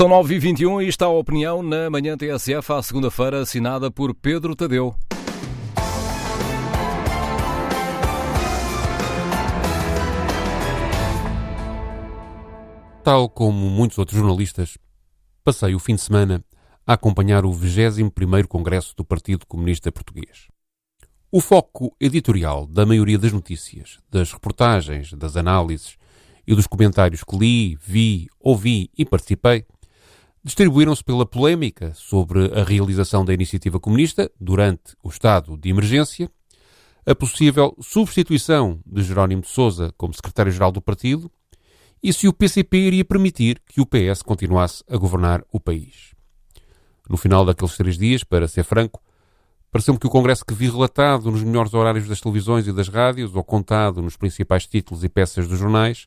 São 9h21 e está a opinião na manhã TSF à segunda-feira, assinada por Pedro Tadeu. Tal como muitos outros jornalistas, passei o fim de semana a acompanhar o 21º Congresso do Partido Comunista Português. O foco editorial da maioria das notícias, das reportagens, das análises e dos comentários que li, vi, ouvi e participei distribuíram-se pela polémica sobre a realização da iniciativa comunista durante o estado de emergência, a possível substituição de Jerónimo de Sousa como secretário-geral do partido e se o PCP iria permitir que o PS continuasse a governar o país. No final daqueles três dias, para ser franco, pareceu-me que o congresso que vi relatado nos melhores horários das televisões e das rádios, ou contado nos principais títulos e peças dos jornais,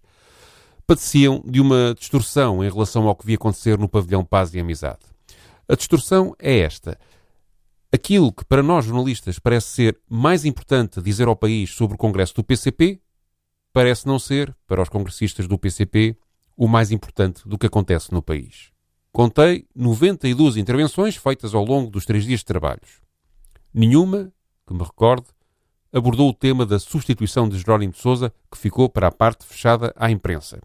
padeciam de uma distorção em relação ao que via acontecer no pavilhão Paz e Amizade. A distorção é esta. Aquilo que para nós jornalistas parece ser mais importante dizer ao país sobre o congresso do PCP, parece não ser, para os congressistas do PCP, o mais importante do que acontece no país. Contei 92 intervenções feitas ao longo dos três dias de trabalhos. Nenhuma, que me recorde, abordou o tema da substituição de Jerónimo de Sousa, que ficou para a parte fechada à imprensa.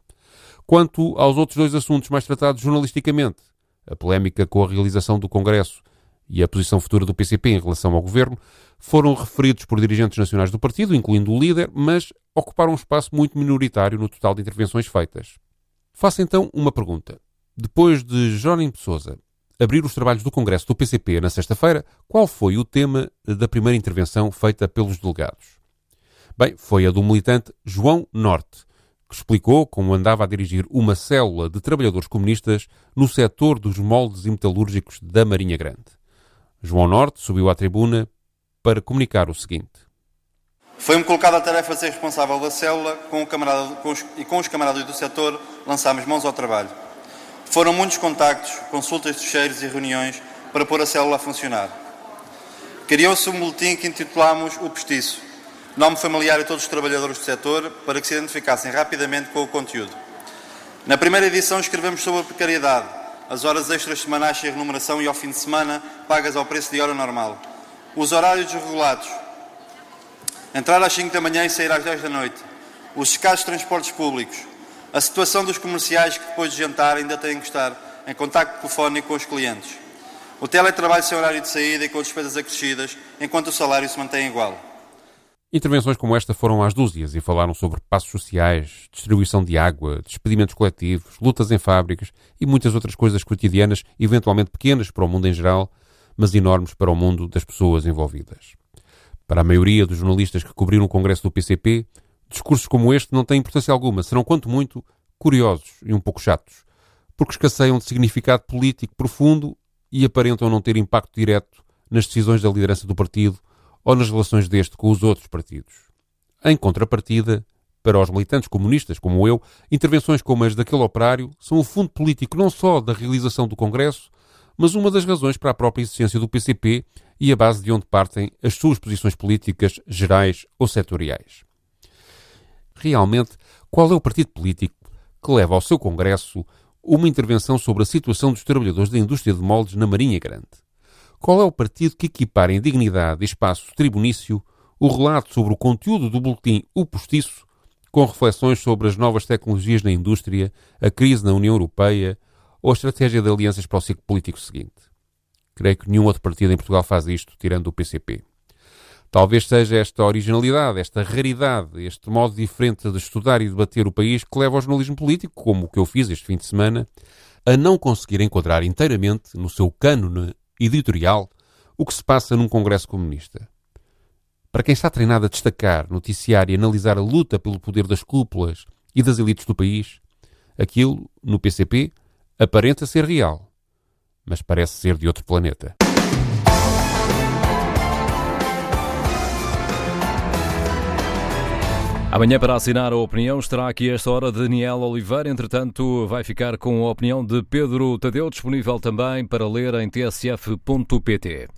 Quanto aos outros dois assuntos mais tratados jornalisticamente, a polémica com a realização do Congresso e a posição futura do PCP em relação ao governo, foram referidos por dirigentes nacionais do partido, incluindo o líder, mas ocuparam um espaço muito minoritário no total de intervenções feitas. Faço então uma pergunta. Depois de Jerónimo de Sousa abrir os trabalhos do Congresso do PCP na sexta-feira, qual foi o tema da primeira intervenção feita pelos delegados? Bem, foi a do militante João Norte, que explicou como andava a dirigir uma célula de trabalhadores comunistas no setor dos moldes e metalúrgicos da Marinha Grande. João Norte subiu à tribuna para comunicar o seguinte. Foi-me colocada a tarefa de ser responsável da célula com camarada, com os, e com os camaradas do setor lançámos mãos ao trabalho. Foram muitos contactos, consultas de cheiros e reuniões para pôr a célula a funcionar. Criou-se um boletim que intitulámos O Postiço, nome familiar a todos os trabalhadores do setor, para que se identificassem rapidamente com o conteúdo. Na primeira edição escrevemos sobre a precariedade, as horas extras semanais sem remuneração e ao fim de semana pagas ao preço de hora normal, os horários desregulados, entrar às 5 da manhã e sair às 10 da noite, os escassos transportes públicos, a situação dos comerciais que depois de jantar ainda têm que estar em contacto telefónico com os clientes, o teletrabalho sem horário de saída e com despesas acrescidas, enquanto o salário se mantém igual. Intervenções como esta foram às dúzias e falaram sobre passos sociais, distribuição de água, despedimentos coletivos, lutas em fábricas e muitas outras coisas cotidianas, eventualmente pequenas para o mundo em geral, mas enormes para o mundo das pessoas envolvidas. Para a maioria dos jornalistas que cobriram o Congresso do PCP, discursos como este não têm importância alguma, serão quanto muito curiosos e um pouco chatos, porque escasseiam de significado político profundo e aparentam não ter impacto direto nas decisões da liderança do partido ou nas relações deste com os outros partidos. Em contrapartida, para os militantes comunistas como eu, intervenções como as daquele operário são o fundo político não só da realização do Congresso, mas uma das razões para a própria existência do PCP e a base de onde partem as suas posições políticas gerais ou setoriais. Realmente, qual é o partido político que leva ao seu Congresso uma intervenção sobre a situação dos trabalhadores da indústria de moldes na Marinha Grande? Qual é o partido que equipara em dignidade e espaço tribunício o relato sobre o conteúdo do boletim O Postiço, com reflexões sobre as novas tecnologias na indústria, a crise na União Europeia ou a estratégia de alianças para o ciclo político seguinte? Creio que nenhum outro partido em Portugal faz isto, tirando o PCP. Talvez seja esta originalidade, esta raridade, este modo diferente de estudar e debater o país que leva ao jornalismo político, como o que eu fiz este fim de semana, a não conseguir enquadrar inteiramente no seu cânone editorial o que se passa num Congresso Comunista. Para quem está treinado a destacar, noticiar e analisar a luta pelo poder das cúpulas e das elites do país, aquilo, no PCP, aparenta ser real, mas parece ser de outro planeta. Amanhã, para assinar a opinião, estará aqui esta hora Daniel Oliveira. Entretanto, vai ficar com a opinião de Pedro Tadeu, disponível também para ler em tsf.pt.